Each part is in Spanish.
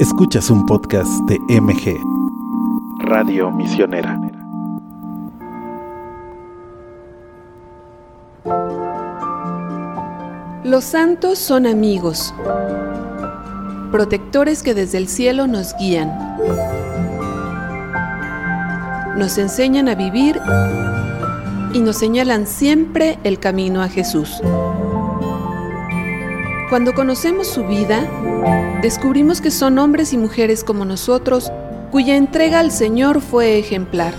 Escuchas un podcast de MG, Radio Misionera. Los santos son amigos, protectores que desde el cielo nos guían, nos enseñan a vivir y nos señalan siempre el camino a Jesús. Cuando conocemos su vida, descubrimos que son hombres y mujeres como nosotros, cuya entrega al Señor fue ejemplar.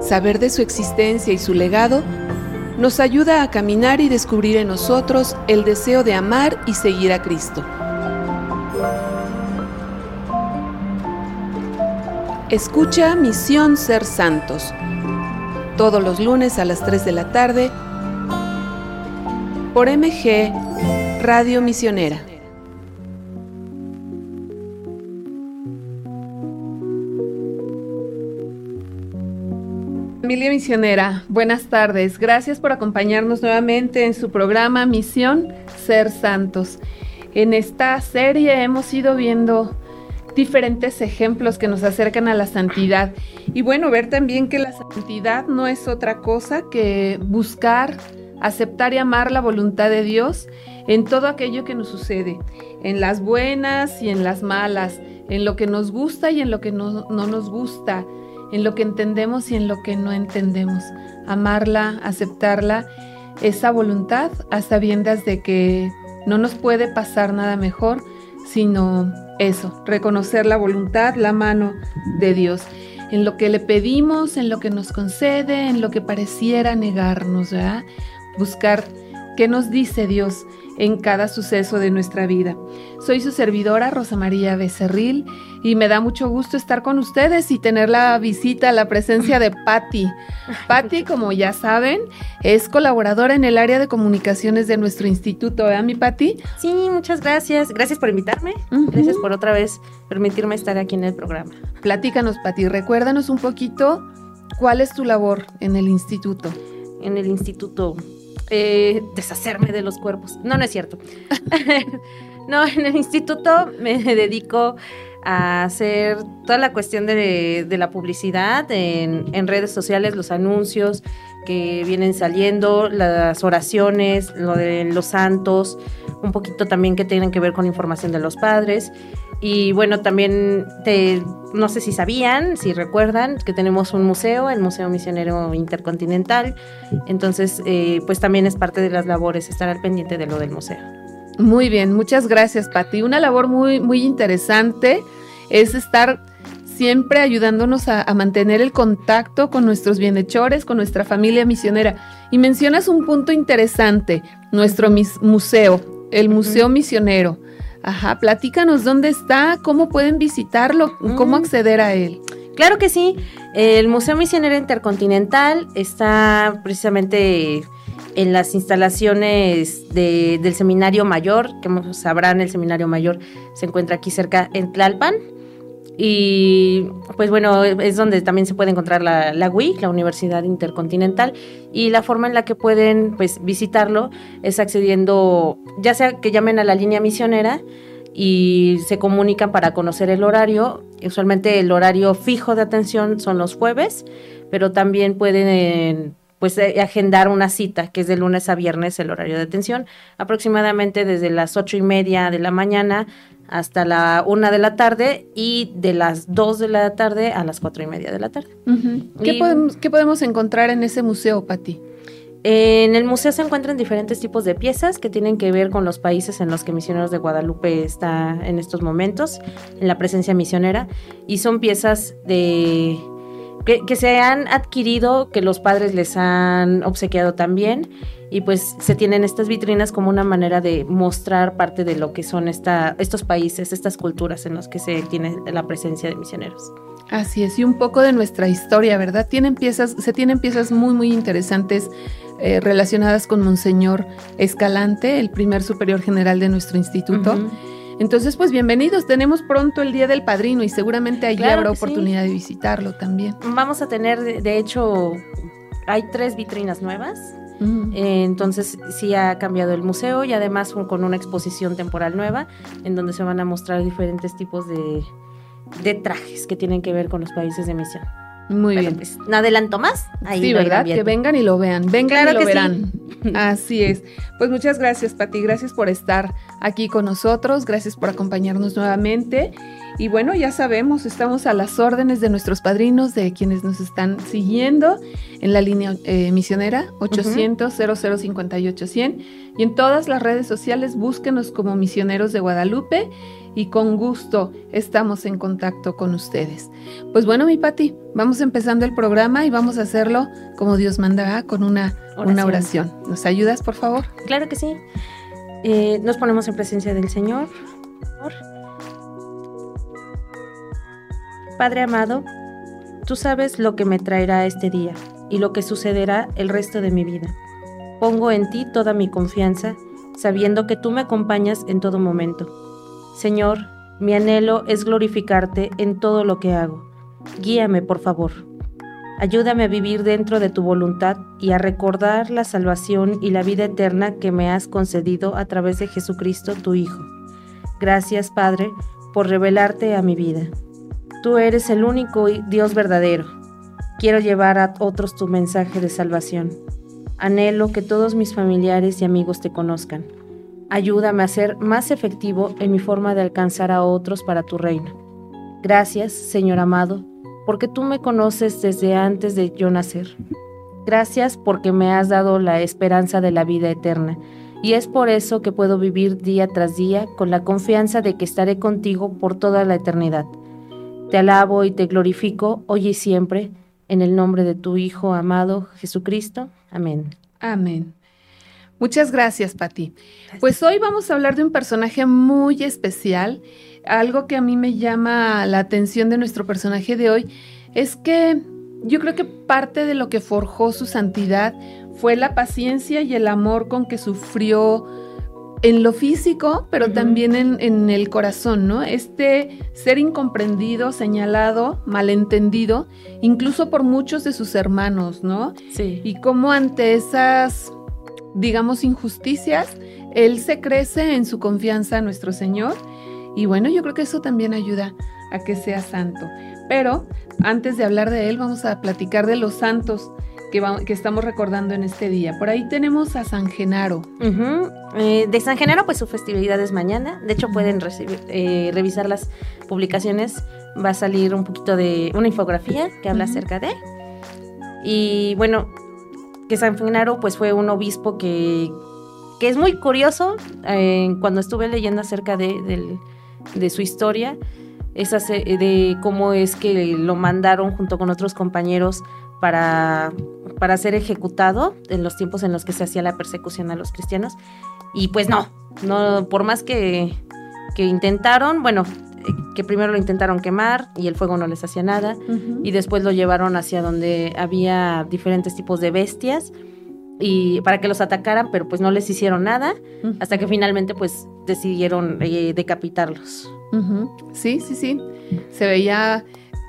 Saber de su existencia y su legado nos ayuda a caminar y descubrir en nosotros el deseo de amar y seguir a Cristo. Escucha Misión Ser Santos, todos los lunes a las 3 de la tarde, por MG Radio Misionera. Familia Misionera, buenas tardes. Gracias por acompañarnos nuevamente en su programa Misión Ser Santos. En esta serie hemos ido viendo diferentes ejemplos que nos acercan a la santidad. Y bueno, ver también que la santidad no es otra cosa que buscar aceptar y amar la voluntad de Dios en todo aquello que nos sucede, en las buenas y en las malas, en lo que nos gusta y en lo que no, nos gusta, en lo que entendemos y en lo que no entendemos. Amarla, aceptarla, esa voluntad a sabiendas de que no nos puede pasar nada mejor, sino eso, reconocer la voluntad, la mano de Dios en lo que le pedimos, en lo que nos concede, en lo que pareciera negarnos, ¿verdad? buscar qué nos dice Dios en cada suceso de nuestra vida. Soy su servidora Rosa María Becerril y me da mucho gusto estar con ustedes y tener la visita, la presencia de Patti. Patti, como ya saben, es colaboradora en el área de comunicaciones de nuestro instituto, ¿eh, mi Patti? Sí, muchas gracias. Gracias por invitarme. Gracias por otra vez permitirme estar aquí en el programa. Platícanos, Patti, recuérdanos un poquito cuál es tu labor en el instituto. En el instituto eh, deshacerme de los cuerpos. No, no es cierto. no, en el instituto me dedico a hacer toda la cuestión de, la publicidad en, redes sociales, los anuncios que vienen saliendo, las oraciones, lo de los santos, un poquito también que tienen que ver con información de los padres. Y bueno, también te, no sé si sabían, si recuerdan, que tenemos un museo, el Museo Misionero Intercontinental. Entonces, eh, pues también es parte de las labores estar al pendiente de lo del museo. Muy bien, muchas gracias, Pati. Una labor muy, muy interesante es estar siempre ayudándonos a, mantener el contacto con nuestros bienhechores, con nuestra familia misionera. Y mencionas un punto interesante, nuestro museo, el Museo Misionero. Ajá, platícanos dónde está, cómo pueden visitarlo, cómo acceder a él. Claro que sí, el Museo Misionero Intercontinental está precisamente en las instalaciones del Seminario Mayor, que sabrán, el Seminario Mayor se encuentra aquí cerca en Tlalpan, y pues bueno, es donde también se puede encontrar la, la la Universidad Intercontinental, y la forma en la que pueden pues visitarlo es accediendo, ya sea que llamen a la línea misionera y se comunican para conocer el horario. Usualmente el horario fijo de atención son los jueves, pero también pueden pues eh, agendar una cita que es de lunes a viernes el horario de atención, aproximadamente desde las ocho y media de la mañana hasta la una de la tarde y de las dos de la tarde a las cuatro y media de la tarde. ¿Qué, podemos, ¿Qué, podemos, encontrar en ese museo, Pati? En el museo se encuentran diferentes tipos de piezas que tienen que ver con los países en los que Misioneros de Guadalupe está en estos momentos, en la presencia misionera, y son piezas de que, se han adquirido, que los padres les han obsequiado también y pues se tienen estas vitrinas como una manera de mostrar parte de lo que son esta, estos países, estas culturas en los que se tiene la presencia de misioneros. Así es, y un poco de nuestra historia, ¿verdad? Tienen piezas, se tienen piezas muy, muy interesantes eh, relacionadas con Monseñor Escalante, el primer superior general de nuestro instituto. Entonces, pues bienvenidos. Tenemos pronto el Día del Padrino y seguramente allí habrá oportunidad de visitarlo también. Vamos a tener, de hecho, hay tres vitrinas nuevas Eh, entonces sí ha cambiado el museo y además con una exposición temporal nueva en donde se van a mostrar diferentes tipos de, de trajes que tienen que ver con los países de misión. Muy bien. Pues, no adelanto más. Ahí sí, ¿verdad? Que vengan y lo vean. Vengan y lo verán. Así es. Pues muchas gracias, Pati. Gracias por estar aquí con nosotros. Gracias por acompañarnos nuevamente. Y bueno, ya sabemos, estamos a las órdenes de nuestros padrinos, de quienes nos están siguiendo en la línea eh, misionera 800 0058 100 y en todas las redes sociales búsquenos como misioneros de Guadalupe y con gusto estamos en contacto con ustedes. Pues bueno, mi Pati, vamos empezando el programa y vamos a hacerlo como Dios manda, con una oración. Una oración. ¿Nos ayudas, por favor? Claro que sí. Eh, nos ponemos en presencia del Señor. Padre amado, tú sabes lo que me traerá este día y lo que sucederá el resto de mi vida. Pongo en ti toda mi confianza, sabiendo que tú me acompañas en todo momento Señor, mi anhelo es glorificarte en todo lo que hago. Guíame, por favor. Ayúdame a vivir dentro de tu voluntad y a recordar la salvación y la vida eterna que me has concedido a través de Jesucristo, tu Hijo. Gracias, Padre, por revelarte a mi vida. Tú eres el único Dios verdadero. Quiero llevar a otros tu mensaje de salvación. Anhelo que todos mis familiares y amigos te conozcan. Ayúdame a ser más efectivo en mi forma de alcanzar a otros para tu reino. Gracias, Señor amado, porque tú me conoces desde antes de yo nacer. Gracias porque me has dado la esperanza de la vida eterna, y es por eso que puedo vivir día tras día con la confianza de que estaré contigo por toda la eternidad. Te alabo y te glorifico hoy y siempre, en el nombre de tu Hijo amado Jesucristo. Amén. Amén. Muchas gracias, Pati. Pues hoy vamos a hablar de un personaje muy especial. Algo que a mí me llama la atención de nuestro personaje de hoy es que yo creo que parte de lo que forjó su santidad fue la paciencia y el amor con que sufrió en lo físico, pero también en, en, el corazón, ¿no? Este ser incomprendido, señalado, malentendido, incluso por muchos de sus hermanos, ¿no? Sí. Y cómo ante esas digamos, injusticias, Él se crece en su confianza a nuestro Señor. Y bueno, yo creo que eso también ayuda a que sea santo. Pero antes de hablar de Él, vamos a platicar de los santos que, que estamos recordando en este día. Por ahí tenemos a San Genaro. Eh, de San Genaro, pues su festividad es mañana. De hecho, pueden eh, revisar las publicaciones. Va a salir un poquito de una infografía que habla acerca de. Y bueno, que San Genaro pues fue un obispo que, que es muy curioso eh, cuando estuve leyendo acerca de, su historia, de cómo es que lo mandaron junto con otros compañeros para, para ser ejecutado en los tiempos en los que se hacía la persecución a los cristianos. Y pues no, no por más que, que intentaron, bueno, que primero lo intentaron quemar y el fuego no les hacía nada y después lo llevaron hacia donde había diferentes tipos de bestias y para que los atacaran, pero pues no les hicieron nada hasta que finalmente pues decidieron eh, decapitarlos. Sí, sí, sí. Se veía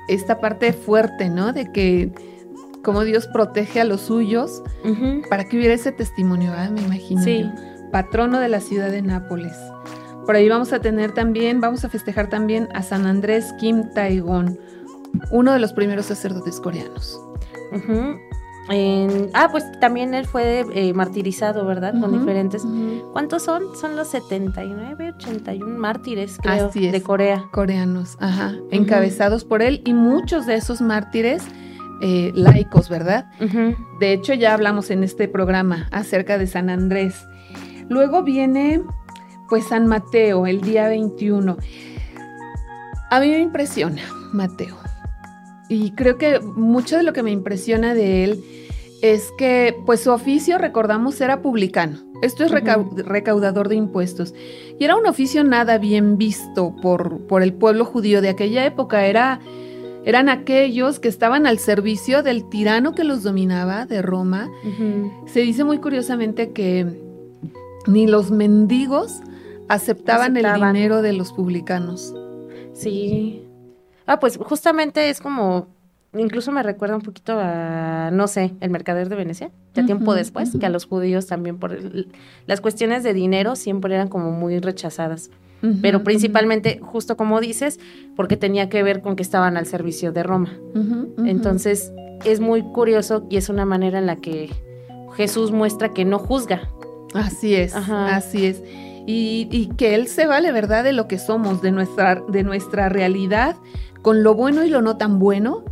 esta parte fuerte, ¿no? De que como Dios protege a los suyos para que hubiera ese testimonio, me imagino. Sí. Patrono de la ciudad de Nápoles. Por ahí vamos a tener también, vamos a festejar también a San Andrés Kim Taegon, uno de los primeros sacerdotes coreanos. ah, pues también él fue eh, martirizado, ¿verdad? Con diferentes. ¿Cuántos son? Son los 79, 81 mártires, creo, de Corea. Coreanos, ajá. Encabezados por él y muchos de esos mártires. Eh, laicos, ¿verdad? De hecho, ya hablamos en este programa acerca de San Andrés. Luego viene pues San Mateo, el día 21. A mí me impresiona Mateo. Y creo que mucho de lo que me impresiona de él es que pues su oficio, recordamos, era publicano. Esto es recaudador de impuestos. Y era un oficio nada bien visto por, por el pueblo judío de aquella época. Era, eran aquellos que estaban al servicio del tirano que los dominaba, de Roma. Se dice muy curiosamente que ni los mendigos aceptaban, el dinero de los publicanos. Sí. Ah, pues justamente es como incluso me recuerda un poquito a, no sé, el mercader de Venecia, ya tiempo después, que a los judíos también por las cuestiones de dinero siempre eran como muy rechazadas. Pero principalmente, justo como dices, porque tenía que ver con que estaban al servicio de Roma. Entonces, es muy curioso y es una manera en la que Jesús muestra que no juzga. Así es, así es. Y, y, que Él se vale, ¿verdad?, de lo que somos, de nuestra, de nuestra realidad, con lo bueno y lo no tan bueno,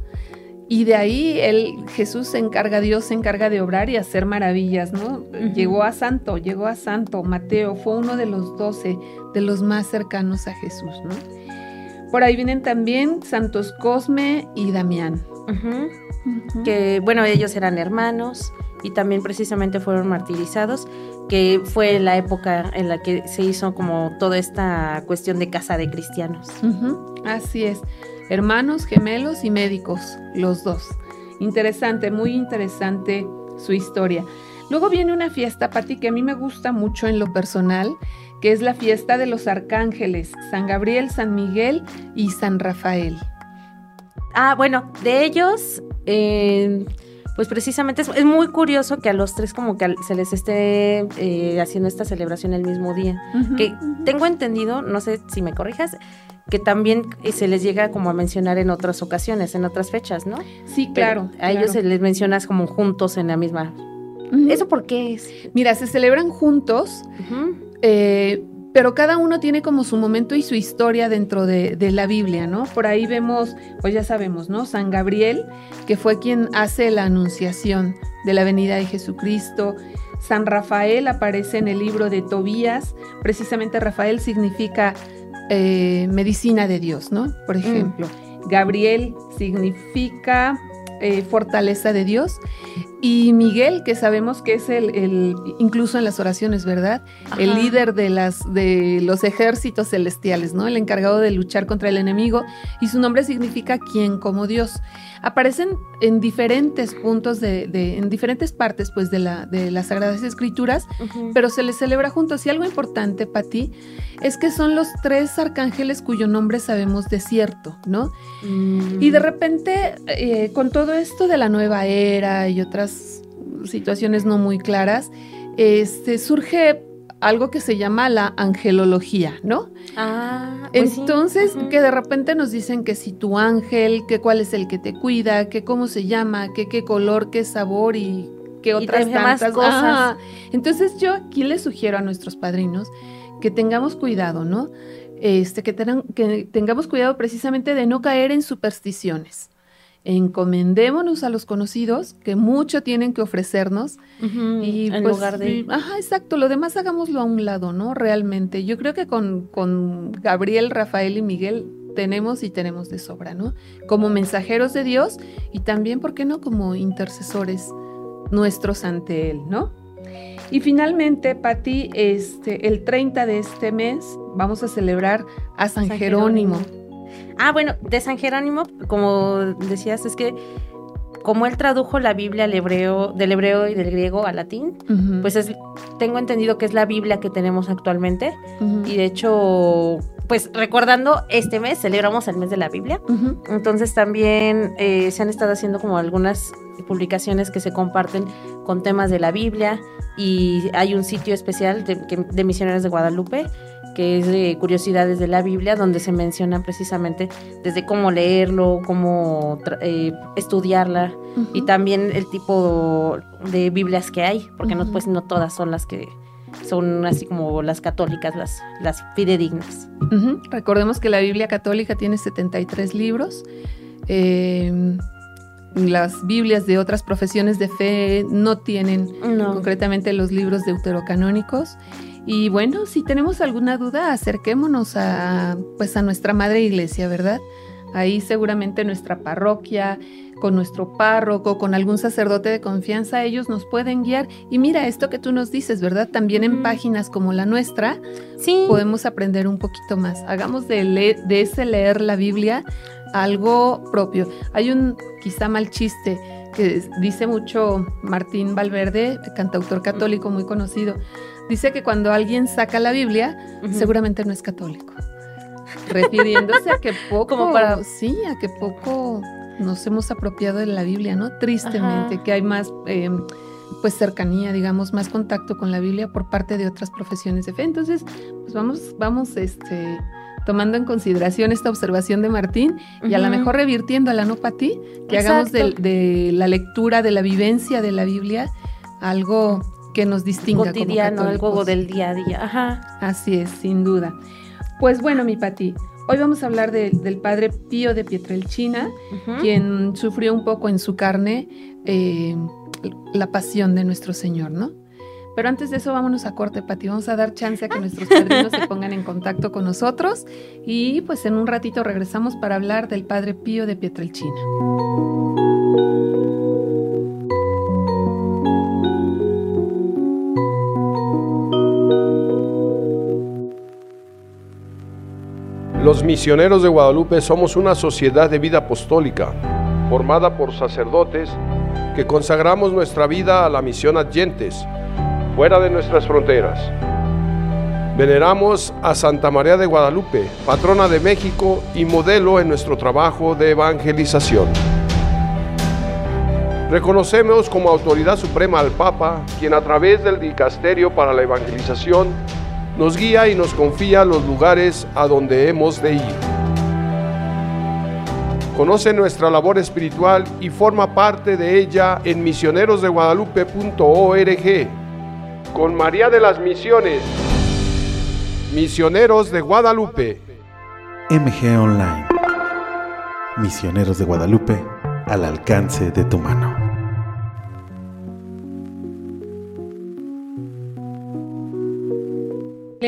y de ahí él, Jesús se encarga, Dios se encarga de obrar y hacer maravillas, ¿no? Llegó a santo, llegó a santo. Mateo fue uno de los doce, de los más cercanos a Jesús, ¿no? Por ahí vienen también santos Cosme y Damián. Que, bueno, ellos eran hermanos y también precisamente fueron martirizados, que fue la época en la que se hizo como toda esta cuestión de casa de cristianos. Así es hermanos, gemelos y médicos, los dos. Interesante, muy interesante su historia. Luego viene una fiesta, Pati, que a mí me gusta mucho en lo personal, que es la fiesta de los arcángeles, San Gabriel, San Miguel y San Rafael. Ah, bueno, de ellos, eh, pues precisamente es, muy curioso que a los tres como que se les esté eh, haciendo esta celebración el mismo día. que tengo entendido, no sé si me corrijas, que también eh, se les llega como a mencionar en otras ocasiones, en otras fechas, ¿no? Sí, claro. a ellos se les mencionas como juntos en la misma. ¿Eso por qué es? Mira, se celebran juntos, eh, pero cada uno tiene como su momento y su historia dentro de, de, la Biblia, ¿no? Por ahí vemos, pues ya sabemos, ¿no? San Gabriel, que fue quien hace la anunciación de la venida de Jesucristo. San Rafael aparece en el libro de Tobías. Precisamente Rafael significa eh, medicina de Dios, ¿no? Por mm. ejemplo, Gabriel significa eh, fortaleza de Dios y Miguel, que sabemos que es el, incluso en las oraciones, ¿verdad? El líder de, las, de los ejércitos celestiales, ¿no? El encargado de luchar contra el enemigo. Y su nombre significa quien como Dios. Aparecen en diferentes puntos de, en diferentes partes, pues, de, la, de las Sagradas Escrituras, pero se les celebra juntos. Y algo importante, Pati, es que son los tres arcángeles cuyo nombre sabemos de cierto, ¿no? Mm. Y de repente, eh, con todo esto de la nueva era y otras situaciones no muy claras, este, surge algo que se llama la angelología, ¿no? Ah, pues Entonces, que de repente nos dicen que si tu ángel, que cuál es el que te cuida, que cómo se llama, que qué color, qué sabor y qué otras tantas cosas. entonces yo aquí les sugiero a nuestros padrinos que tengamos cuidado, ¿no? Este, que, que tengamos cuidado precisamente de no caer en supersticiones encomendémonos a los conocidos que mucho tienen que ofrecernos. Y en pues, lugar de ajá exacto lo demás hagámoslo a un lado no realmente. Yo creo que con, con Gabriel Rafael y Miguel tenemos y tenemos de sobra no como mensajeros de Dios y también por qué no como intercesores nuestros ante él no y finalmente, Pati, este, el 30 de este mes vamos a celebrar a San, Jerónimo Ah, bueno, de San Jerónimo, como decías, es que como él tradujo la Biblia al hebreo, del hebreo y del griego al latín, pues es, tengo entendido que es la Biblia que tenemos actualmente. Y de hecho, pues recordando, este mes celebramos el mes de la Biblia. Entonces también eh, se han estado haciendo como algunas publicaciones que se comparten con temas de la Biblia y hay un sitio especial de, de Misioneros de Guadalupe que es de curiosidades de la Biblia, donde se menciona precisamente desde cómo leerlo, cómo eh, estudiarla y también el tipo de Biblias que hay, porque no, pues, no todas son las que son así como las católicas, las, las fidedignas. Recordemos que la Biblia católica tiene 73 libros. Em, las Biblias de otras profesiones de fe no tienen concretamente los libros deuterocanónicos. Y bueno, si tenemos alguna duda, acerquémonos a, pues a nuestra madre iglesia, ¿verdad? Ahí seguramente nuestra parroquia, con nuestro párroco, con algún sacerdote de confianza, ellos nos pueden guiar. Y mira esto que tú nos dices, ¿verdad? También en páginas como la nuestra, sí. podemos aprender un poquito más. Hagamos de, de ese leer la Biblia algo propio. Hay un quizá mal chiste que dice mucho Martín Valverde, cantautor católico muy conocido dice que cuando alguien saca la Biblia, seguramente no es católico. Refiriéndose a que poco, Como para... sí, a que poco nos hemos apropiado de la Biblia, ¿no? Tristemente, que hay más eh, pues cercanía, digamos, más contacto con la Biblia por parte de otras profesiones de fe. Entonces, pues vamos, vamos, este, tomando en consideración esta observación de Martín y a lo mejor revirtiendo a la no para ti, que hagamos de, la lectura, de la vivencia de la Biblia, algo que nos distinga. Cotidiano, algo del día a día. Ajá. Así es, sin duda. Pues bueno, mi Pati, hoy vamos a hablar del padre Pío de Pietrelcina, quien sufrió un poco en su carne eh, la pasión de nuestro Señor, ¿no? Pero antes de eso, vámonos a corte, Pati. Vamos a dar chance a que nuestros padrinos se pongan en contacto con nosotros. Y pues en un ratito regresamos para hablar del Padre Pío de Pietrelchina. Los misioneros de Guadalupe somos una sociedad de vida apostólica, formada por sacerdotes que consagramos nuestra vida a la misión adyentes fuera de nuestras fronteras. Veneramos a Santa María de Guadalupe, patrona de México y modelo en nuestro trabajo de evangelización. Reconocemos como autoridad suprema al Papa, quien a través del Dicasterio para la Evangelización nos guía y nos confía los lugares a donde hemos de ir. Conoce nuestra labor espiritual y forma parte de ella en misionerosdeguadalupe.org con María de las Misiones, Misioneros de Guadalupe. MG Online, Misioneros de Guadalupe, al alcance de tu mano.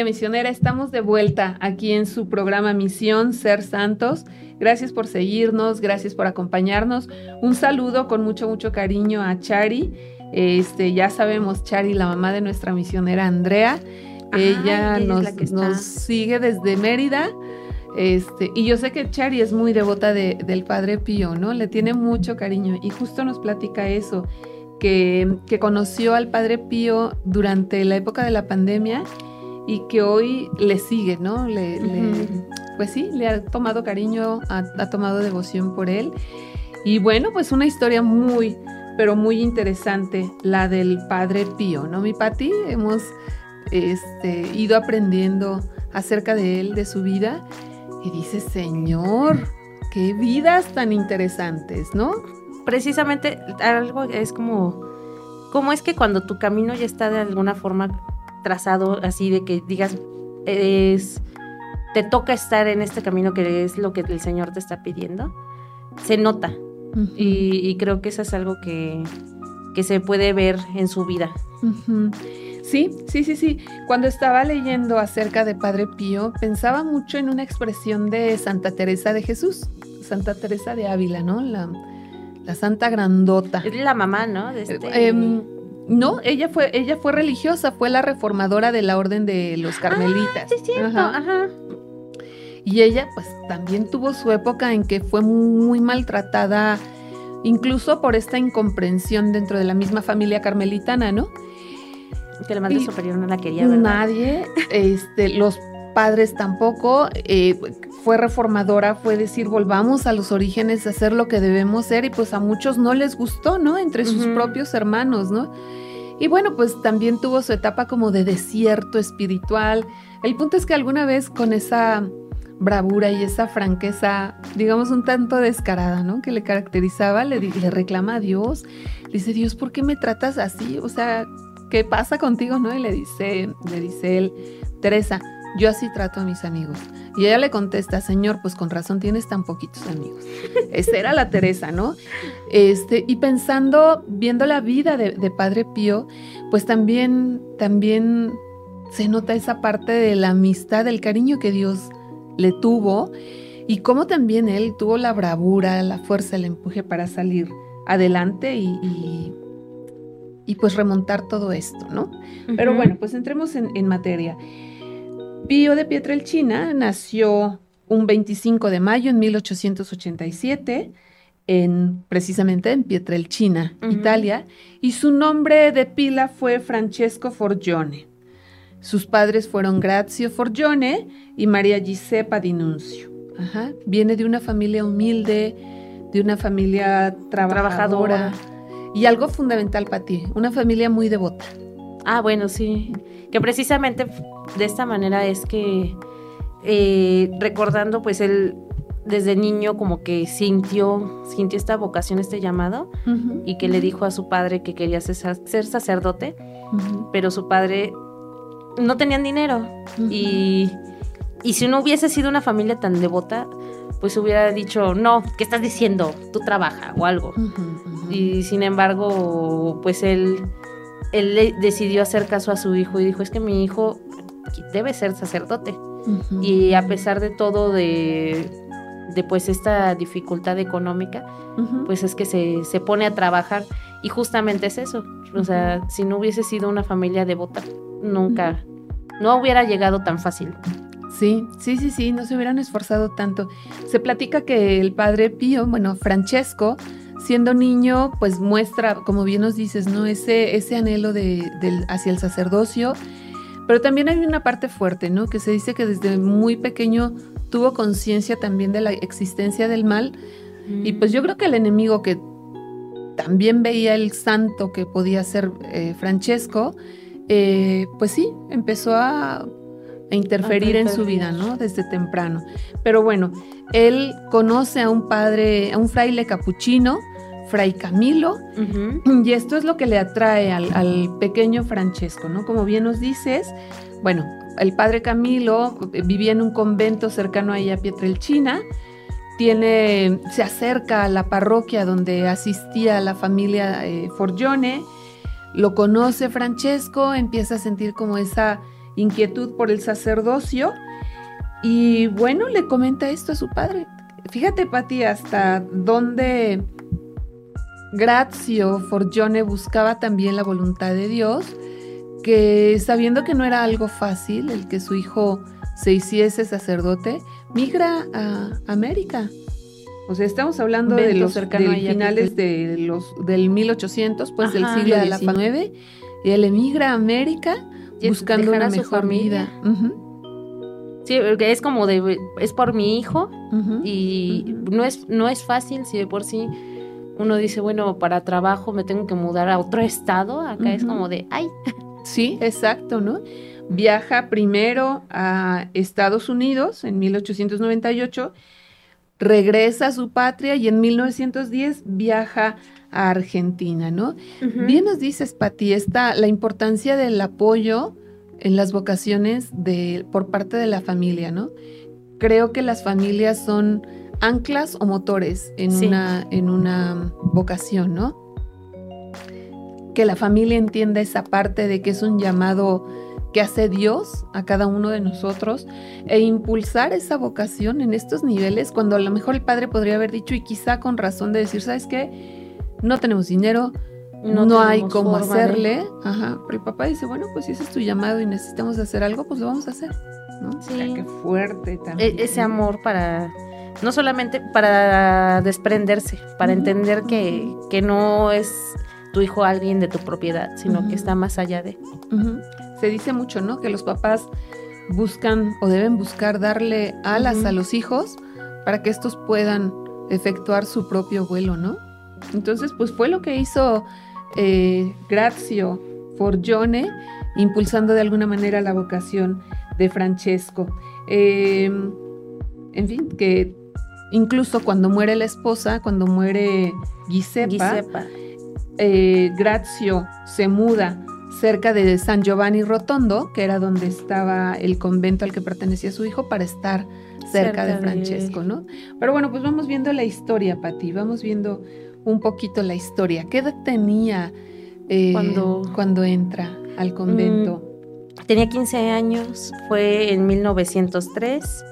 Misionera, estamos de vuelta aquí en su programa Misión Ser Santos. Gracias por seguirnos, gracias por acompañarnos. Un saludo con mucho, mucho cariño a Chari este, ya sabemos, Chari, la mamá de nuestra misionera Andrea, ella nos, nos, sigue desde Mérida. Este, y yo sé que Chari es muy devota del Padre Pío, ¿no? Le tiene mucho cariño y justo nos platica eso, que, que conoció al Padre Pío durante la época de la pandemia y que hoy le sigue, ¿no? Le, pues sí, le ha tomado cariño, ha, ha tomado devoción por él. Y bueno, pues una historia muy, pero muy interesante la del Padre Pío, ¿no, mi Pati? Hemos este, ido aprendiendo acerca de él, de su vida, y dice, Señor, qué vidas tan interesantes, ¿no? Precisamente algo es como, ¿cómo es que cuando tu camino ya está de alguna forma trazado, así de que digas, es, te toca estar en este camino que es lo que el Señor te está pidiendo? Se nota, y, creo que eso es algo que, se puede ver en su vida. Sí, sí, sí, sí. Cuando estaba leyendo acerca de Padre Pío, pensaba mucho en una expresión de Santa Teresa de Jesús, Santa Teresa de Ávila, ¿no? La, la Santa Grandota. Es la mamá, ¿no? De este... Em, no, ella fue, ella fue religiosa, fue la reformadora de la orden de los ah, carmelitas. sí, cierto, ajá. Y ella pues también tuvo su época en que fue muy maltratada, incluso por esta incomprensión dentro de la misma familia carmelitana, ¿no? Que la madre superior no la quería, ¿verdad? Nadie, este, los padres tampoco, eh, fue reformadora, fue decir, volvamos a los orígenes, a hacer lo que debemos ser, y pues a muchos no les gustó, ¿no? Entre sus propios hermanos, ¿no? Y bueno, pues también tuvo su etapa como de desierto espiritual. El punto es que alguna vez con esa bravura y esa franqueza, digamos, un tanto descarada, ¿no? Que le caracterizaba, le, le reclama a Dios, le dice, Dios, ¿por qué me tratas así? O sea, ¿qué pasa contigo, no? Y le dice, le dice él, Teresa, yo así trato a mis amigos. Y ella le contesta, Señor, pues con razón tienes tan poquitos amigos. Esa era la Teresa, ¿no? Este, y pensando, viendo la vida de, de Padre Pío, pues también, también se nota esa parte de la amistad, del cariño que Dios le tuvo y cómo también él tuvo la bravura, la fuerza, el empuje para salir adelante y, y, pues remontar todo esto, ¿no? Pero bueno, pues entremos en, materia. Pío de Pietrelcina nació un 25 de mayo en 1887 en, precisamente en Pietrelcina, Italia, y su nombre de pila fue Francesco Forgione. Sus padres fueron Grazio Forgione y María Giuseppa Dinuncio. Viene de una familia humilde, de una familia trabajadora, y algo fundamental para ti, una familia muy devota. Ah, bueno, sí, que precisamente de esta manera es que eh, recordando pues él desde niño como que sintió, sintió esta vocación, este llamado, y que le dijo a su padre que quería ser, sacerdote, pero su padre no tenían dinero. y, y, si no hubiese sido una familia tan devota, pues hubiera dicho, no, ¿qué estás diciendo? Tú trabaja o algo. Y sin embargo, pues él, él decidió hacer caso a su hijo y dijo, es que mi hijo debe ser sacerdote. Y a pesar de todo, de de pues esta dificultad económica, pues es que se, se, pone a trabajar y justamente es eso. O sea, si no hubiese sido una familia devota, nunca, no hubiera llegado tan fácil. Sí, sí, sí, sí, no se hubieran esforzado tanto. Se platica que el padre Pío, bueno, Francesco, siendo niño, pues muestra, como bien nos dices, ¿no? Ese, ese anhelo de, hacia el sacerdocio. Pero también hay una parte fuerte, ¿no? Que se dice que desde muy pequeño tuvo conciencia también de la existencia del mal. Y pues yo creo que el enemigo que también veía el santo que podía ser eh, Francesco, eh, pues sí, empezó a, interferir en su vida, ¿no? Desde temprano. Pero bueno, él conoce a un padre, a un fraile capuchino, Fray Camilo, y esto es lo que le atrae al, al, pequeño Francesco, ¿no? Como bien nos dices, bueno, el padre Camilo eh, vivía en un convento cercano ahí a Pietrelcina. Tiene, se acerca a la parroquia donde asistía la familia eh, Forgione. Lo conoce Francesco, empieza a sentir como esa inquietud por el sacerdocio. Y bueno, le comenta esto a su padre. Fíjate, Pati, hasta dónde Grazio Forgione buscaba también la voluntad de Dios que sabiendo que no era algo fácil el que su hijo se hiciese sacerdote, migra a América. O sea, estamos hablando de los finales de los, del 1800, pues del siglo XIX, y él emigra a América buscando una mejor vida. Sí, porque es como de, es por mi hijo y no, es, no es fácil si de por sí uno dice, bueno, para trabajo me tengo que mudar a otro estado, acá es como de, ay, Sí, exacto, ¿no? Viaja primero a Estados Unidos en 1898, regresa a su patria y en 1910 viaja a Argentina, ¿no? Bien nos dices, Pati, está la importancia del apoyo en las vocaciones de, por parte de la familia, ¿no? Creo que las familias son anclas o motores en, una, en una vocación, ¿no? que la familia entienda esa parte de que es un llamado que hace Dios a cada uno de nosotros e impulsar esa vocación en estos niveles cuando a lo mejor el padre podría haber dicho y quizá con razón de decir, ¿sabes qué? No tenemos dinero, no, hay cómo hacerle. Ajá, pero el papá dice, bueno, pues si ese es tu llamado y necesitamos hacer algo, pues lo vamos a hacer. ¿no? Sí. qué fuerte también. E-, ese amor para, no solamente para desprenderse, para entender que, que no es tu hijo alguien de tu propiedad, sino que está más allá de. Se dice mucho, ¿no? Que los papás buscan o deben buscar darle alas a los hijos para que estos puedan efectuar su propio vuelo, ¿no? Entonces, pues fue lo que hizo eh, Grazio Forgione, impulsando de alguna manera la vocación de Francesco. Em, en fin, que incluso cuando muere la esposa, cuando muere Giuseppa, eh, Grazio se muda cerca de San Giovanni Rotondo, que era donde estaba el convento al que pertenecía su hijo, para estar cerca, de Francesco, ¿no? Pero bueno, pues vamos viendo la historia, Pati, vamos viendo un poquito la historia. ¿Qué edad tenía eh, cuando, cuando entra al convento? Mm, tenía 15 años, fue en 1903,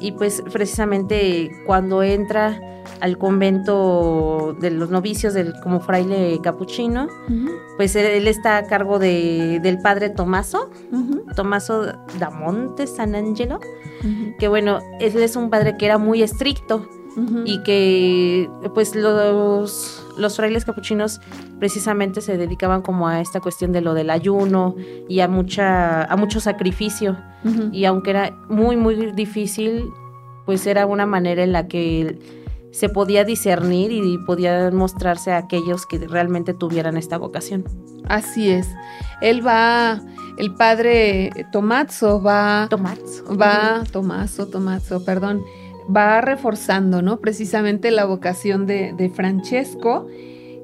y pues precisamente cuando entra al convento de los novicios del, como fraile capuchino, pues él, está a cargo de, del padre Tomaso, Tomaso da Monte San Angelo, que bueno, él es un padre que era muy estricto y que pues los, los frailes capuchinos precisamente se dedicaban como a esta cuestión de lo del ayuno y a mucha a mucho sacrificio y aunque era muy muy difícil pues era una manera en la que se podía discernir y podían mostrarse a aquellos que realmente tuvieran esta vocación. Así es. Él va, el padre Tomazzo va... Tomazzo. Va, Tomazzo, Tomazzo, perdón, va reforzando, ¿no? Precisamente la vocación de, de Francesco.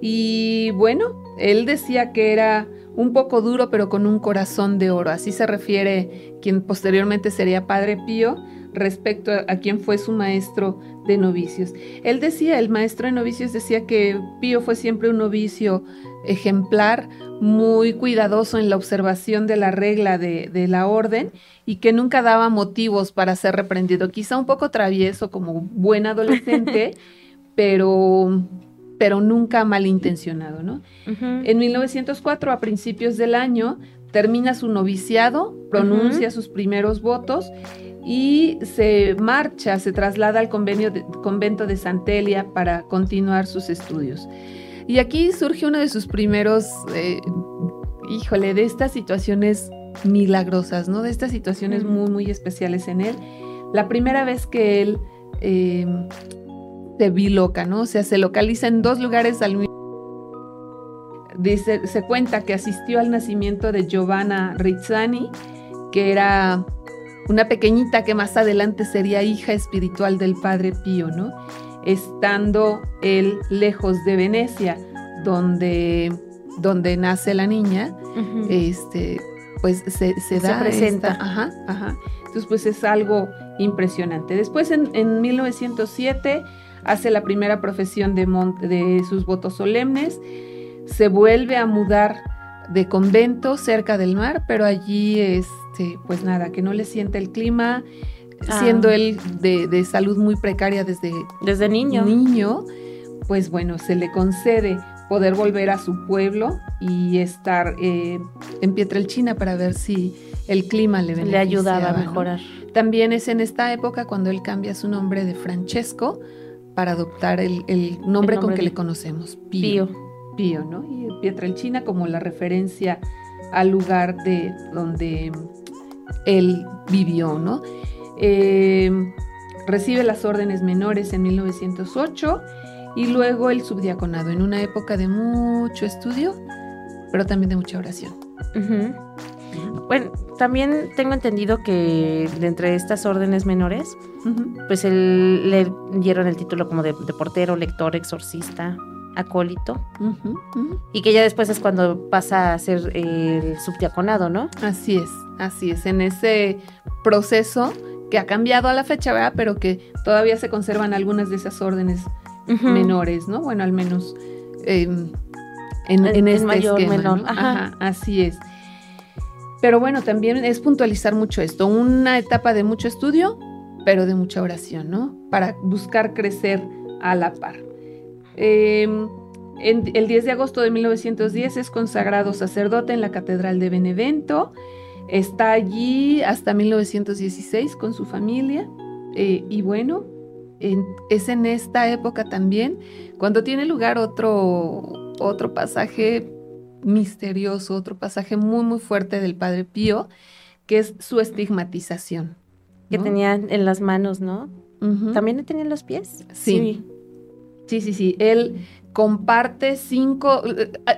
Y bueno, él decía que era un poco duro, pero con un corazón de oro. Así se refiere quien posteriormente sería Padre Pío respecto a, quien fue su maestro de novicios. Él decía, el maestro de novicios decía que Pío fue siempre un novicio ejemplar, muy cuidadoso en la observación de la regla de, de, la orden y que nunca daba motivos para ser reprendido. Quizá un poco travieso como buen adolescente, pero, pero nunca malintencionado, ¿no? En 1904, a principios del año, termina su noviciado, pronuncia sus primeros votos y se marcha, se traslada al convento de Santelia para continuar sus estudios. Y aquí surge uno de sus primeros, eh, híjole, de estas situaciones milagrosas, ¿no? De estas situaciones muy, muy especiales en él. La primera vez que él eh, se loca, ¿no? O sea, se localiza en dos lugares al mismo Dice, se cuenta que asistió al nacimiento de Giovanna Rizzani, que era una pequeñita que más adelante sería hija espiritual del padre Pío, ¿no? Estando él lejos de Venecia, donde, donde nace la niña, este, pues se, da. Se presenta. ajá, ajá. Entonces, pues es algo impresionante. Después, en, en 1907, hace la primera profesión de, de sus votos solemnes, se vuelve a mudar de convento cerca del mar, pero allí es este, pues nada, que no le siente el clima, ah. siendo él de, salud muy precaria desde, desde niño. niño, pues bueno, se le concede poder volver a su pueblo y estar eh, en Pietrelchina para ver si el clima le, le ayudaba a mejorar. También es en esta época cuando él cambia su nombre de Francesco para adoptar el, nombre, con que le conocemos, Pío. Pío. ¿no? Y Pietrelchina como la referencia al lugar de donde él vivió, ¿no? Eh, recibe las órdenes menores en 1908 y luego el subdiaconado en una época de mucho estudio, pero también de mucha oración. Bueno, también tengo entendido que de entre estas órdenes menores, pues él, le dieron el título como de, portero, lector, exorcista, acólito, y que ya después es cuando pasa a ser el subdiaconado, ¿no? Así es. Así es, en ese proceso que ha cambiado a la fecha, ¿verdad? Pero que todavía se conservan algunas de esas órdenes menores, ¿no? Bueno, al menos em, en, en, este mayor, menor. Ajá. así es. Pero bueno, también es puntualizar mucho esto, una etapa de mucho estudio, pero de mucha oración, ¿no? Para buscar crecer a la par. Em, el 10 de agosto de 1910 es consagrado sacerdote en la Catedral de Benevento. Está allí hasta 1916 con su familia eh, y bueno, es en esta época también cuando tiene lugar otro, otro pasaje misterioso, otro pasaje muy muy fuerte del Padre Pío, que es su estigmatización. Que tenía en las manos, ¿no? ¿También tenía en los pies? Sí. Sí, sí, sí. Él comparte cinco,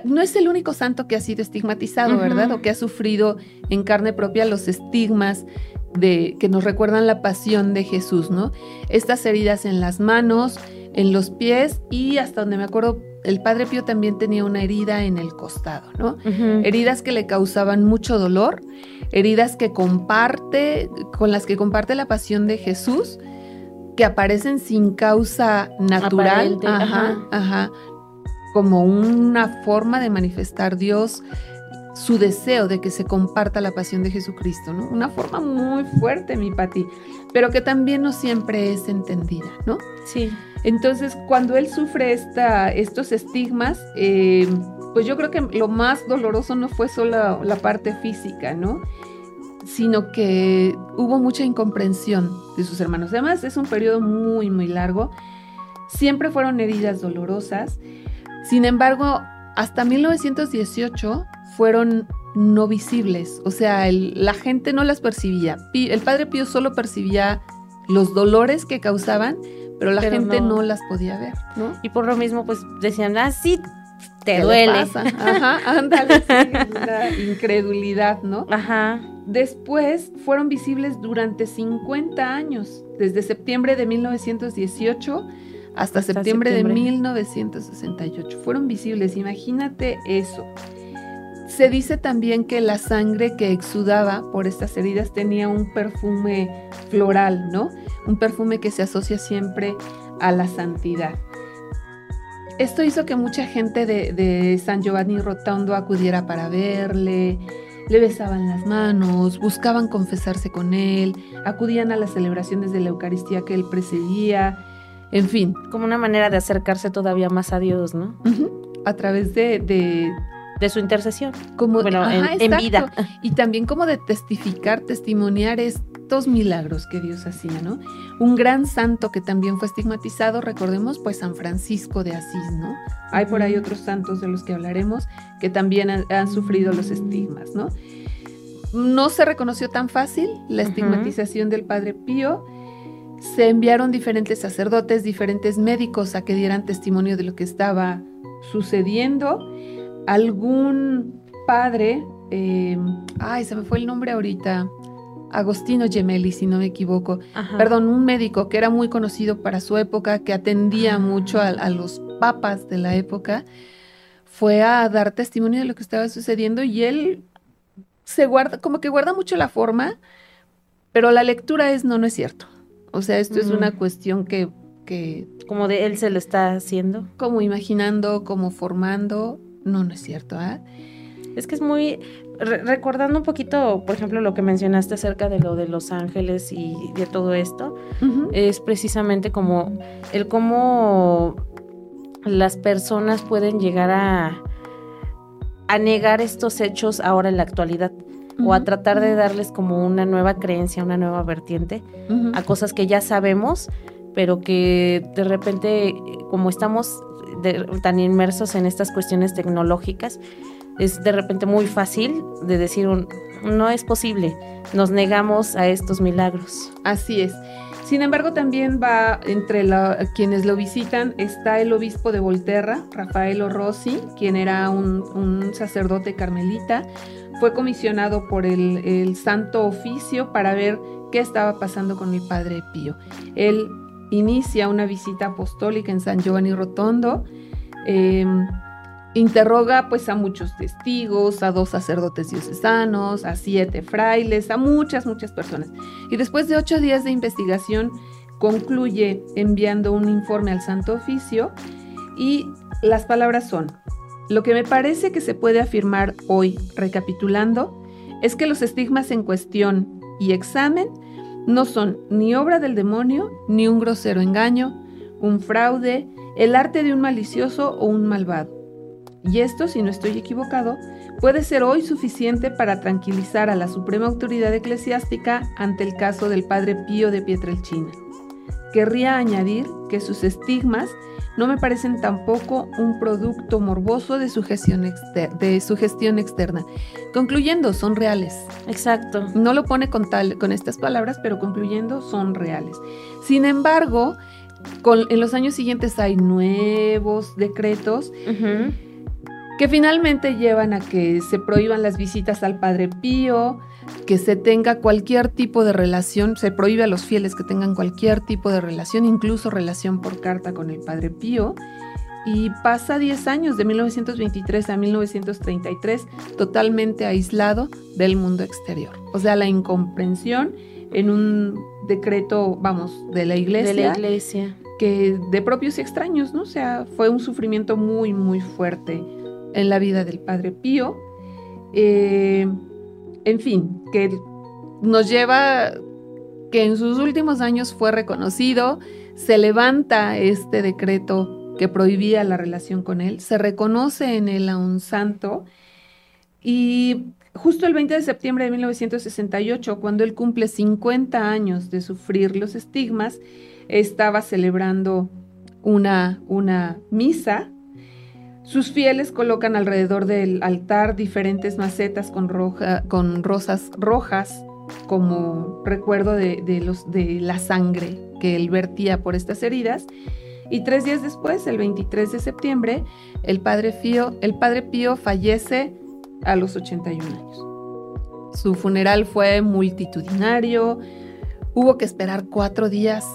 no es el único santo que ha sido estigmatizado, ¿verdad? O que ha sufrido en carne propia los estigmas de que nos recuerdan la pasión de Jesús, ¿no? Estas heridas en las manos, en los pies y hasta donde me acuerdo, el Padre Pío también tenía una herida en el costado, ¿no? Heridas que le causaban mucho dolor, heridas que comparte, con las que comparte la pasión de Jesús, que aparecen sin causa natural, ajá, ajá, como una forma de manifestar Dios su deseo de que se comparta la pasión de Jesucristo, ¿no? Una forma muy fuerte, mi Pati, pero que también no siempre es entendida, ¿no? Sí. Entonces, cuando él sufre estos estigmas, eh, pues yo creo que lo más doloroso no fue solo la parte física, ¿no? Sino que hubo mucha incomprensión de sus hermanos. Además, es un periodo muy, muy largo. Siempre fueron heridas dolorosas sin embargo, hasta 1918 fueron no visibles, o sea, la gente no las percibía. El padre Pío solo percibía los dolores que causaban, pero la Pero gente no. no. las podía ver, ¿no? Y por lo mismo, pues decían, ah, sí, te ¿Qué le duele. pasa? Ajá, ándale, sí, la incredulidad, ¿no? Ajá. Después fueron visibles durante 50 años, desde septiembre de 1918 hasta septiembre, septiembre. de 1968. Fueron visibles, imagínate eso. Se dice también que la sangre que exudaba por estas heridas tenía un perfume floral, ¿no? Un perfume que se asocia siempre a la santidad. Esto hizo que mucha gente de, de San Giovanni Rotondo acudiera para verle, le besaban las manos, buscaban confesarse con él, acudían a las celebraciones de la Eucaristía que él precedía, en fin, Como una manera de acercarse todavía más a Dios, ¿no? a través de, de De su intercesión. como Bueno, en- ajá, en exacto. vida. y también como de testificar, testimoniar estos milagros que Dios hacía, ¿no? Un gran santo que también fue estigmatizado, recordemos, pues San Francisco de Asís, ¿no? Hay por ahí otros santos de los que hablaremos que también han, han sufrido los estigmas, ¿no? No se reconoció tan fácil la estigmatización del Padre Pío. Se enviaron diferentes sacerdotes, diferentes médicos a que dieran testimonio de lo que estaba sucediendo. Algún padre, eh, ay, se me fue el nombre ahorita, Agostino Gemelli, si no me equivoco, Ajá. perdón, un médico que era muy conocido para su época, que atendía Ah. mucho a, a los papas de la época, fue a dar testimonio de lo que estaba sucediendo y él se guarda, como que guarda mucho la forma, pero la lectura es no, no es cierto. O sea, esto es Mm. una cuestión que, que Como de él se lo está haciendo. como imaginando, como formando, no, no es cierto. ¿ah? Es que es muy. re- recordando un poquito, por ejemplo, lo que mencionaste acerca de lo de los ángeles y de todo esto, es precisamente como el cómo las personas pueden llegar a, a negar estos hechos ahora en la actualidad o a tratar de darles como una nueva creencia, una nueva vertiente a cosas que ya sabemos, pero que de repente, como estamos tan inmersos en estas cuestiones tecnológicas, es de repente muy fácil de decir, un, no es posible, nos negamos a estos milagros. Así es. Sin embargo, también va entre quienes lo visitan, está el obispo de Volterra, Rafaelo Rossi, quien era un, sacerdote carmelita. Fue comisionado por el, el Santo Oficio para ver qué estaba pasando con el Padre Pío. Él inicia una visita apostólica en San Giovanni Rotondo. eh, interroga pues a muchos testigos, a dos sacerdotes diocesanos, a siete frailes, a muchas, muchas personas. Y después de ocho días de investigación, concluye enviando un informe al Santo Oficio y las palabras son, lo que me parece que se puede afirmar hoy, recapitulando, es que los estigmas en cuestión y examen no son ni obra del demonio, ni un grosero engaño, un fraude, el arte de un malicioso o un malvado. Y esto, si no estoy equivocado, puede ser hoy suficiente para tranquilizar a la suprema autoridad eclesiástica ante el caso del padre Pío de Pietrelcina. Querría añadir que sus estigmas no me parecen tampoco un producto morboso de su gestión, exter- de su gestión externa. Concluyendo, son reales. Exacto. No lo pone con, tal, con estas palabras, pero concluyendo, son reales. Sin embargo, con- en los años siguientes hay nuevos decretos. Que finalmente llevan a que se prohíban las visitas al Padre Pío, que se tenga cualquier tipo de relación, se prohíbe a los fieles que tengan cualquier tipo de relación, incluso relación por carta con el Padre Pío. Y pasa 10 años, de 1923 a 1933, totalmente aislado del mundo exterior. O sea, la incomprensión en un decreto, vamos, de la iglesia, De la iglesia. que de propios y extraños, ¿no? O sea, fue un sufrimiento muy, muy fuerte en la vida del Padre Pío. Eh, en fin, que nos lleva que en sus últimos años fue reconocido, se levanta este decreto que prohibía la relación con él, se reconoce en él a un santo y justo el 20 de septiembre de 1968, cuando él cumple 50 años de sufrir los estigmas, estaba celebrando una, una misa. Sus fieles colocan alrededor del altar diferentes macetas con, rosas rojas como recuerdo de, la sangre que él vertía por estas heridas. Y tres días después, el 23 de septiembre, el padre Pío, el padre Pío fallece a los 81 años. Su funeral fue multitudinario, hubo que esperar cuatro días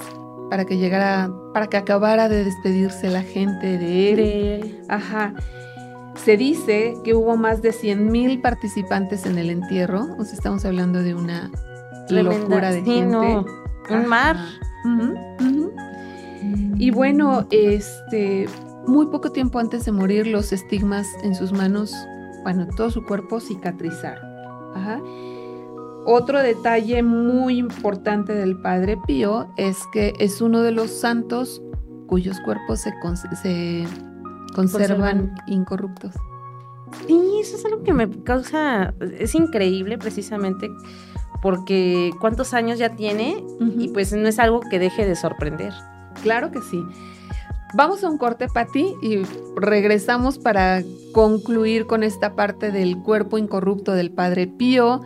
para que llegara, para que acabara de despedirse la gente de él. Ajá. Se dice que hubo más de 100 mil participantes en el entierro, o sea, estamos hablando de una locura de gente. Un mar. Y bueno, este, muy poco tiempo antes de morir, los estigmas en sus manos, bueno, todo su cuerpo cicatrizaron. Ajá. Otro detalle muy importante del Padre Pío es que es uno de los santos cuyos cuerpos se, conservan, incorruptos. Y eso es algo que me causa, es increíble precisamente porque cuántos años ya tiene y pues no es algo que deje de sorprender. Claro que sí. Vamos a un corte, Pati, y regresamos para concluir con esta parte del cuerpo incorrupto del Padre Pío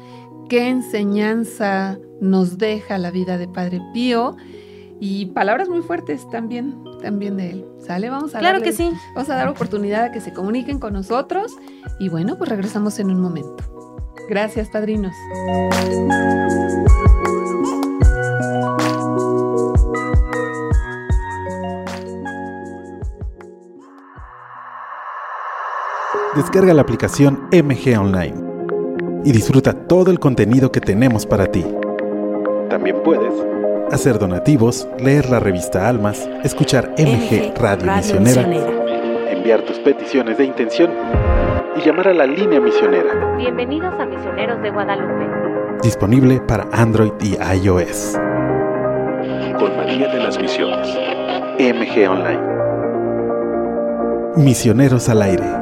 qué enseñanza nos deja la vida de Padre Pío y palabras muy fuertes también, también de él. ¿Sale? Vamos a Claro que sí. Vamos a dar oportunidad a que se comuniquen con nosotros y bueno, pues regresamos en un momento. Gracias, padrinos. Descarga la aplicación MG Online y disfruta todo el contenido que tenemos para ti. También puedes hacer donativos, leer la revista Almas, escuchar MG, Radio, Misionera, enviar tus peticiones de intención y llamar a la línea misionera. Bienvenidos a Misioneros de Guadalupe. Disponible para Android y iOS. Con María de las Misiones. MG Online. Misioneros al aire.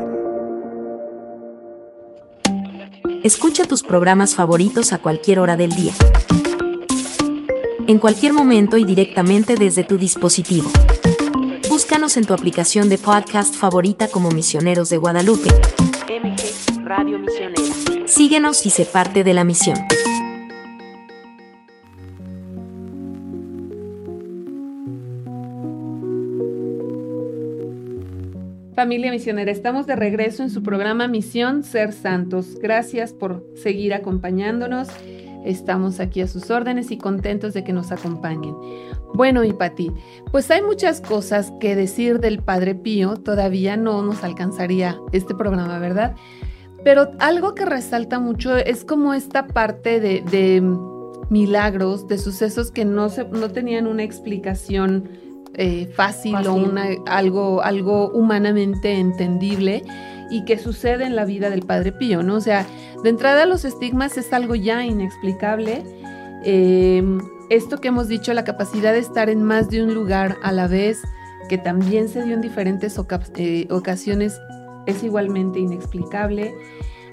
Escucha tus programas favoritos a cualquier hora del día. En cualquier momento y directamente desde tu dispositivo. Búscanos en tu aplicación de podcast favorita como Misioneros de Guadalupe. MG Radio Misionera. Síguenos y sé parte de la misión. Familia Misionera, estamos de regreso en su programa Misión Ser Santos. Gracias por seguir acompañándonos. Estamos aquí a sus órdenes y contentos de que nos acompañen. Bueno, y Pati, pues hay muchas cosas que decir del Padre Pío, todavía no nos alcanzaría este programa, ¿verdad? Pero algo que resalta mucho es como esta parte de, milagros, de sucesos que no, tenían una explicación eh, fácil, o una, algo, algo humanamente entendible y que sucede en la vida del Padre Pío, ¿no? O sea, de entrada los estigmas es algo ya inexplicable. Em, esto que hemos dicho, la capacidad de estar en más de un lugar a la vez, que también se dio en diferentes eh, ocasiones, es igualmente inexplicable.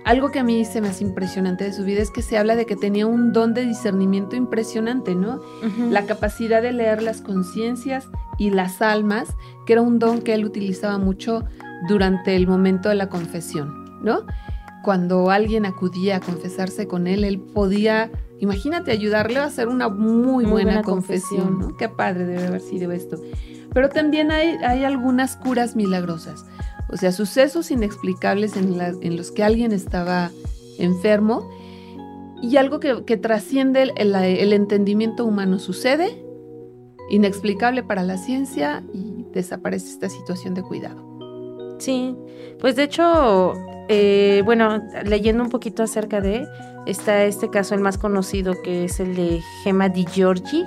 Algo que a mí se me hace impresionante de su vida es que se habla de que tenía un don de discernimiento impresionante, ¿no? La capacidad de leer las conciencias y las almas, que era un don que él utilizaba mucho durante el momento de la confesión, ¿no? Cuando alguien acudía a confesarse con él, él podía, imagínate, ayudarle a hacer una muy, buena, confesión, ¿no? Qué padre debe haber sido esto. Pero también hay, hay algunas curas milagrosas o sea, sucesos inexplicables en, los que alguien estaba enfermo. Y algo que, trasciende el, entendimiento humano sucede, inexplicable para la ciencia y desaparece esta situación de cuidado. Sí, pues de hecho, eh, bueno, leyendo un poquito acerca de, está este caso el más conocido que es el de Gemma Di Giorgi,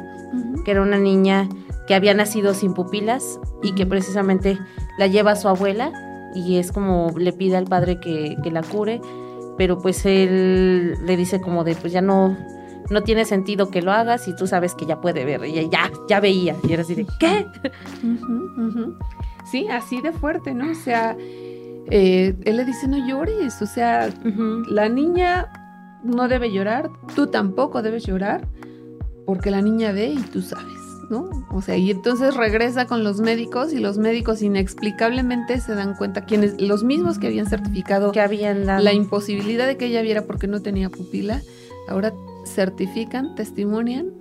que era una niña que había nacido sin pupilas y que precisamente la lleva a su abuela y es como le pide al padre que, la cure, pero pues él le dice como de pues ya no, no tiene sentido que lo hagas y tú sabes que ya puede ver, y ya, ya veía, y era así de ¿qué? Sí, así de fuerte, ¿no? O sea, eh, él le dice no llores, o sea, la niña no debe llorar, tú tampoco debes llorar, porque la niña ve y tú sabes. ¿No? O sea, y entonces regresa con los médicos y los médicos inexplicablemente se dan cuenta quienes, los mismos que habían certificado que habían la imposibilidad de que ella viera porque no tenía pupila, ahora certifican, testimonian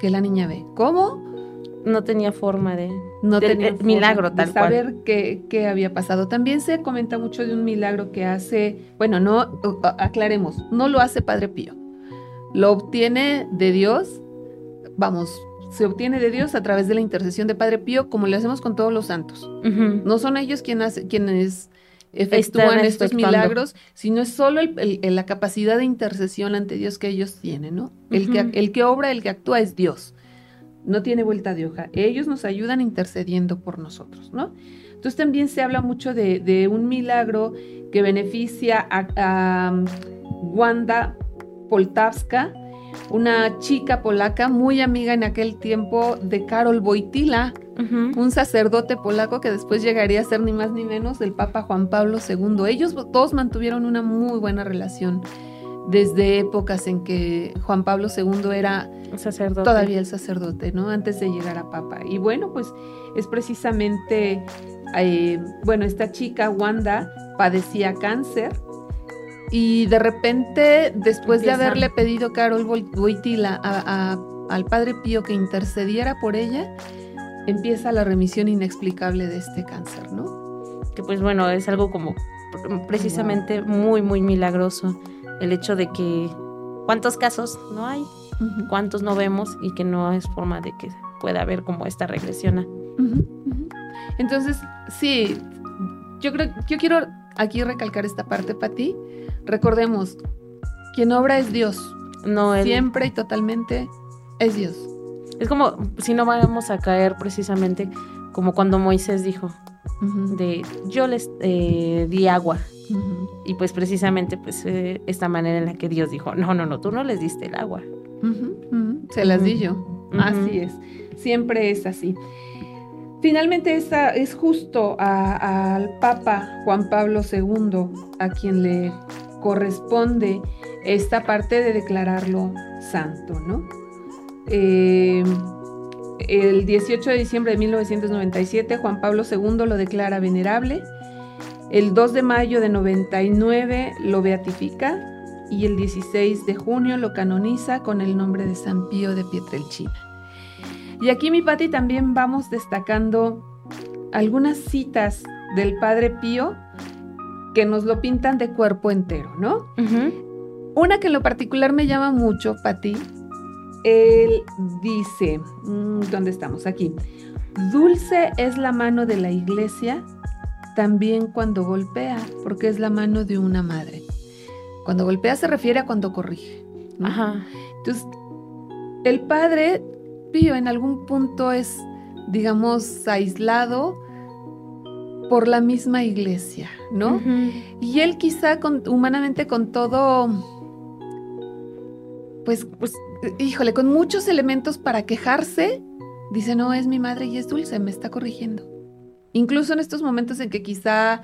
que la niña ve. ¿Cómo? no tenía forma de no tenía eh, forma milagro de tal cual. saber qué, qué había pasado. También se comenta mucho de un milagro que hace, bueno, no aclaremos, no lo hace Padre Pío. Lo obtiene de Dios, vamos, se obtiene de Dios a través de la intercesión de Padre Pío, como le hacemos con todos los santos. No son ellos quienes, hace- quienes efectúan estos milagros, sino es solo el- el- el- la capacidad de intercesión ante Dios que ellos tienen, ¿no? El, que, el que obra, el que actúa es Dios. No tiene vuelta de hoja. Ellos nos ayudan intercediendo por nosotros, ¿no? Entonces también se habla mucho de, de un milagro que beneficia a, a Wanda Poltavska, una chica polaca muy amiga en aquel tiempo de Karol Wojtyla, Ujú. un sacerdote polaco que después llegaría a ser ni más ni menos el Papa Juan Pablo II. Ellos todos mantuvieron una muy buena relación desde épocas en que Juan Pablo II era sacerdote. todavía el sacerdote, ¿no? Antes de llegar a Papa. Y bueno, pues es precisamente, eh, bueno, esta chica, Wanda, padecía cáncer. Y de repente, después de haberle pedido Carol Wojtyla a- a- al Padre Pío que intercediera por ella, empieza la remisión inexplicable de este cáncer, ¿no? que pues bueno, es algo como pr- precisamente muy, muy milagroso el hecho de que cuántos casos no hay, cuántos no vemos y que no es forma de que pueda haber como esta regresión. Entonces, sí, yo creo, yo quiero aquí recalcar esta parte, Pati. Recordemos, quien obra es Dios. No, el- Siempre y totalmente es Dios. es como si no vamos a caer precisamente como cuando Moisés dijo de yo les eh, di agua y pues precisamente pues eh, esta manera en la que Dios dijo no no no tú no les diste el agua. Se las di yo. Así es. Siempre es así. Finalmente, esta es justo al Papa Juan Pablo II a quien le corresponde esta parte de declararlo santo, ¿no? Eh, el 18 de diciembre de 1997, Juan Pablo II lo declara venerable. El 2 de mayo de 99 lo beatifica y el 16 de junio lo canoniza con el nombre de San Pío de Pietrelcina. Y aquí, mi Pati, también vamos destacando algunas citas del Padre Pío que nos lo pintan de cuerpo entero, ¿no? Una que en lo particular me llama mucho, Pati, él dice, mm, ¿dónde estamos? Aquí. Dulce es la mano de la iglesia también cuando golpea, porque es la mano de una madre. Cuando golpea se refiere a cuando corrige. ¿no? ajá Entonces, el padre En algún punto es, digamos, aislado por la misma iglesia, ¿no? Y él quizá con- humanamente con todo, pues, pues, híjole, con muchos elementos para quejarse, dice, no, es mi madre y es dulce, me está corrigiendo. Incluso en estos momentos en que quizá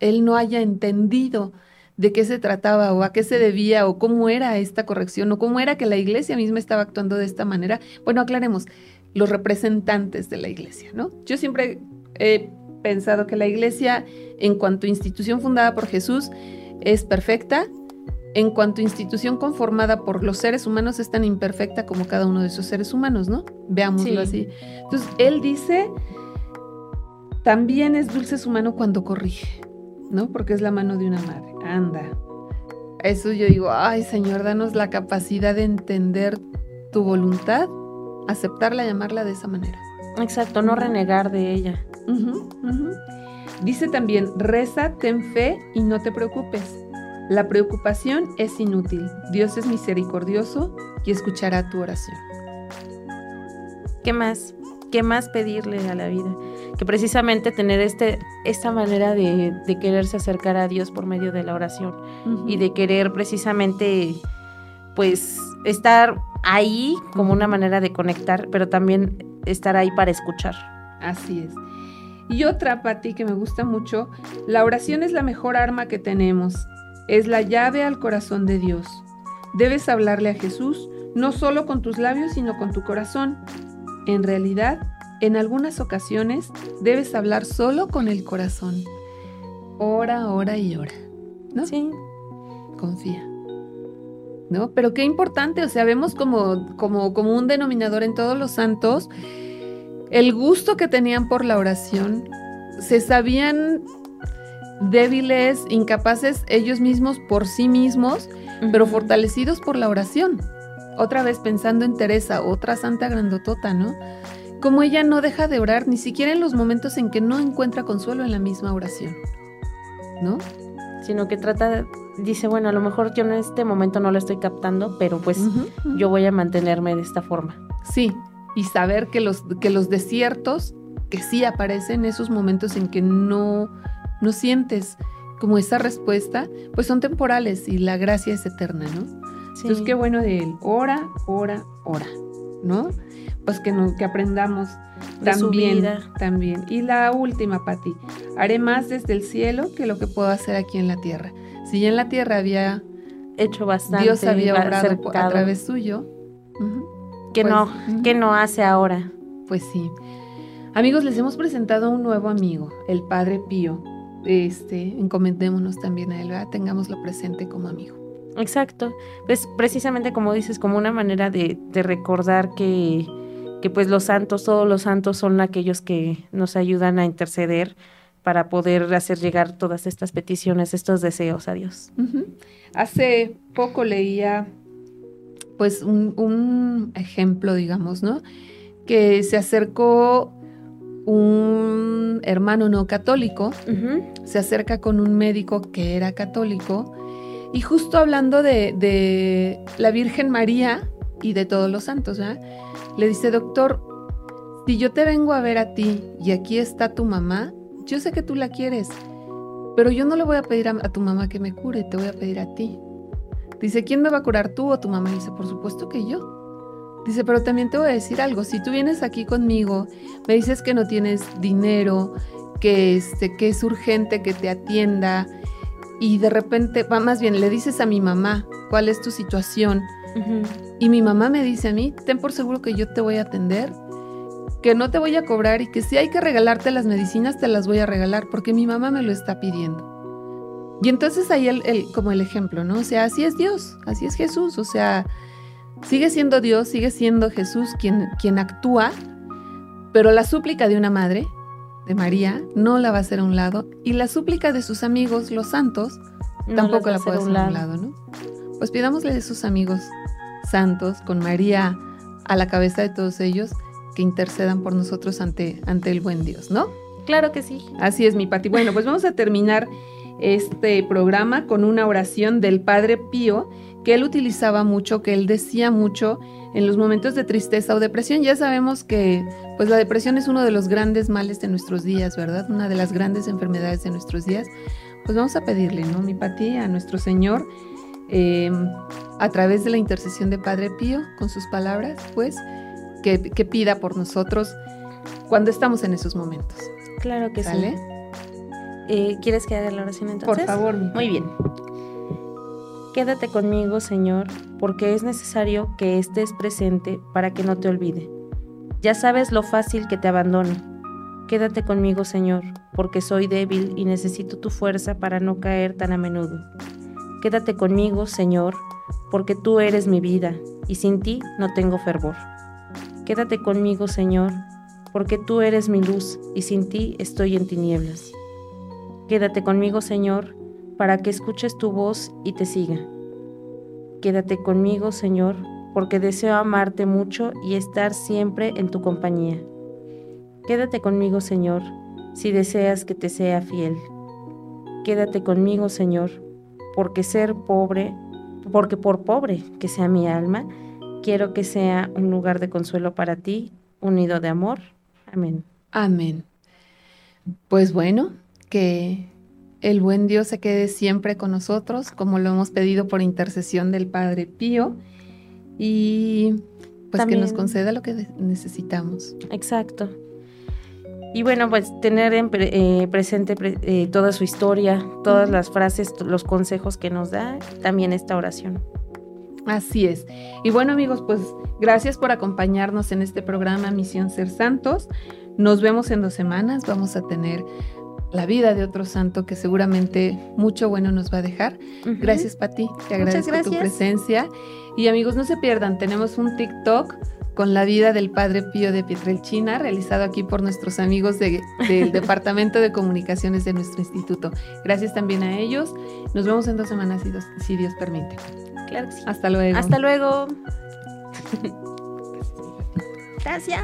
él no haya entendido de qué se trataba o a qué se debía o cómo era esta corrección o cómo era que la iglesia misma estaba actuando de esta manera. Bueno, aclaremos, los representantes de la iglesia, ¿no? Yo siempre he pensado que la iglesia, en cuanto a institución fundada por Jesús, es perfecta. En cuanto a institución conformada por los seres humanos, es tan imperfecta como cada uno de esos seres humanos, ¿no? Veámoslo Sí. así. Entonces, él dice, también es dulce su mano cuando corrige, ¿no? Porque es la mano de una madre. Anda. Eso yo digo, ay Señor, danos la capacidad de entender tu voluntad, aceptarla, llamarla de esa manera. exacto no renegar de ella ujú. Dice también, reza, ten fe y no te preocupes. La preocupación es inútil. Dios es misericordioso y escuchará tu oración. qué más qué más pedirle a la vida que precisamente tener este esta manera de, de quererse acercar a Dios por medio de la oración y de querer precisamente pues estar ahí como una manera de conectar, pero también estar ahí para escuchar. Así es. Y otra, Pati, que me gusta mucho, la oración es la mejor arma que tenemos. Es la llave al corazón de Dios. Debes hablarle a Jesús no solo con tus labios, sino con tu corazón. En realidad, en algunas ocasiones debes hablar solo con el corazón. Ora, ora y ora. ¿No? Sí. confía. ¿No? Pero qué importante, o sea, vemos como, como, como un denominador en todos los santos el gusto que tenían por la oración, se sabían débiles, incapaces ellos mismos por sí mismos, pero fortalecidos por la oración. Otra vez pensando en Teresa, otra santa grandotota, ¿no? Como ella no deja de orar ni siquiera en los momentos en que no encuentra consuelo en la misma oración, ¿no? Sino que trata, dice, bueno, a lo mejor yo en este momento no lo estoy captando, pero pues yo voy a mantenerme de esta forma. Sí, y saber que los, que los desiertos, que sí aparecen esos momentos en que no, no sientes como esa respuesta, pues son temporales y la gracia es eterna, ¿no? Sí. Entonces, qué bueno de él. Ora, ora, ora, ¿no? Pues que, no, que aprendamos De también, también. Y la última, Pati. Haré más desde el cielo que lo que puedo hacer aquí en la tierra. Si ya en la tierra había, hecho bastante. Dios había obrado a través suyo. ujú, que pues, no, que no hace ahora. Pues sí. Amigos, les hemos presentado a un nuevo amigo, el Padre Pío. Este, encomendémonos también a él, ¿verdad? Tengámoslo presente como amigo. Exacto. Pues precisamente como dices, como una manera de, de recordar que, que pues los santos, todos los santos son aquellos que nos ayudan a interceder para poder hacer llegar todas estas peticiones, estos deseos a Dios. Hace poco leía pues un, un ejemplo, digamos, ¿no? Que se acercó un hermano no católico, se acerca con un médico que era católico y justo hablando de, la Virgen María y de todos los santos, le dice, doctor, si yo te vengo a ver a ti y aquí está tu mamá, yo sé que tú la quieres, pero yo no le voy a pedir a, tu mamá que me cure, te voy a pedir a ti. Dice, ¿quién me va a curar tú o tu mamá? Dice, por supuesto que yo. Dice, pero también te voy a decir algo, si tú vienes aquí conmigo, me dices que no tienes dinero, que, este, que es urgente que te atienda y de repente, va, más bien, le dices a mi mamá cuál es tu situación y mi mamá me dice a mí, ten por seguro que yo te voy a atender, que no te voy a cobrar y que si hay que regalarte las medicinas, te las voy a regalar porque mi mamá me lo está pidiendo. Y entonces ahí el, el- como el ejemplo, ¿no? O sea, así es Dios, así es Jesús, o sea, sigue siendo Dios, sigue siendo Jesús quien, quien actúa, pero la súplica de una madre, de María, no la va a hacer a un lado, y la súplica de sus amigos, los santos, No tampoco la puede hacer hacer a un lado, ¿no? Pues pidámosle de sus amigos santos, con María a la cabeza de todos ellos, que intercedan por nosotros ante, ante el buen Dios, ¿no? Claro que sí. Así es, mi Pati. Bueno, pues vamos a terminar este programa con una oración del Padre Pío que él utilizaba mucho, que él decía mucho en los momentos de tristeza o depresión. Ya sabemos que pues la depresión es uno de los grandes males de nuestros días, ¿verdad? Una de las grandes enfermedades de nuestros días. Pues vamos a pedirle, ¿no, mi Pati, a nuestro Señor, eh, a través de la intercesión de Padre Pío, con sus palabras, pues, que, que pida por nosotros cuando estamos en esos momentos. Claro que ¿Sale? sí. Eh, ¿Quieres que haga la oración entonces? Por favor, mi Muy bien. Quédate conmigo, Señor, porque es necesario que estés presente para que no te olvide. Ya sabes lo fácil que te abandono. Quédate conmigo, Señor, porque soy débil y necesito tu fuerza para no caer tan a menudo. Quédate conmigo, Señor, porque tú eres mi vida y sin ti no tengo fervor. Quédate conmigo, Señor, porque tú eres mi luz y sin ti estoy en tinieblas. Quédate conmigo, Señor, para que escuches tu voz y te siga. Quédate conmigo, Señor, porque deseo amarte mucho y estar siempre en tu compañía. Quédate conmigo, Señor, si deseas que te sea fiel. Quédate conmigo, Señor, porque ser pobre, porque por pobre que sea mi alma, quiero que sea un lugar de consuelo para ti, un nido de amor. Amén. Amén. Pues bueno, que el buen Dios se quede siempre con nosotros, como lo hemos pedido por intercesión del Padre Pío, y pues que nos conceda lo que necesitamos. Exacto. Y bueno, pues tener en pre- eh, presente pre- eh, toda su historia, todas las frases, los consejos que nos da, también esta oración. Así es. Y bueno amigos, pues gracias por acompañarnos en este programa Misión Ser Santos. Nos vemos en dos semanas. Vamos a tener la vida de otro santo que seguramente mucho bueno nos va a dejar. Ujú. Gracias, Pati. Te agradezco tu gracias. presencia. Y amigos, no se pierdan, tenemos un TikTok con la vida del Padre Pío de Pietrelchina, realizado aquí por nuestros amigos de- del Departamento de Comunicaciones de nuestro instituto. Gracias también a ellos. Nos vemos en dos semanas, si Dios, si Dios permite. Claro que sí. Hasta luego. Hasta luego. Gracias.